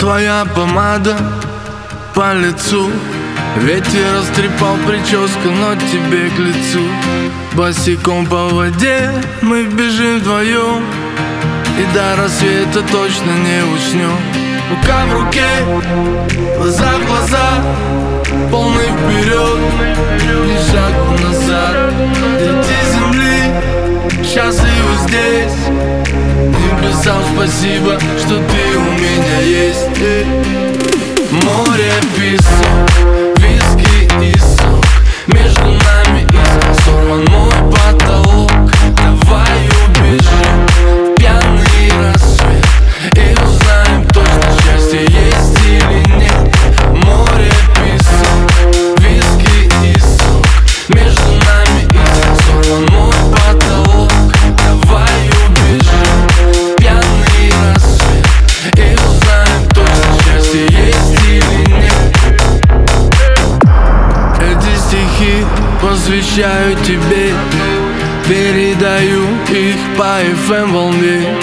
Твоя помада по лицу. Ветер растрепал прическу, но тебе к лицу. Босиком по воде мы бежим вдвоем. И до рассвета точно не уснем. Рука в руке, глаза в глаза Полный вперед, ни шагу назад. Дети земли, счастливы здесь. Небесам спасибо, что ты у есть Море, песок посвящаю тебе. Передаю их по FM волне.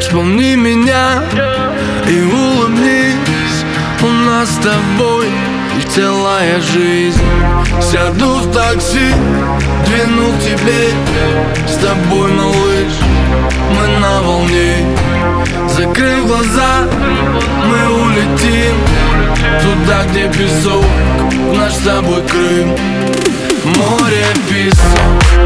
Вспомни меня и улыбнись. У нас с тобой целая жизнь. Сяду в такси, двину к тебе. С тобой, малыш, мы на волне. Закрыв глаза, мы улетим Туда, где песок, наш с тобой Крым. Море, песок,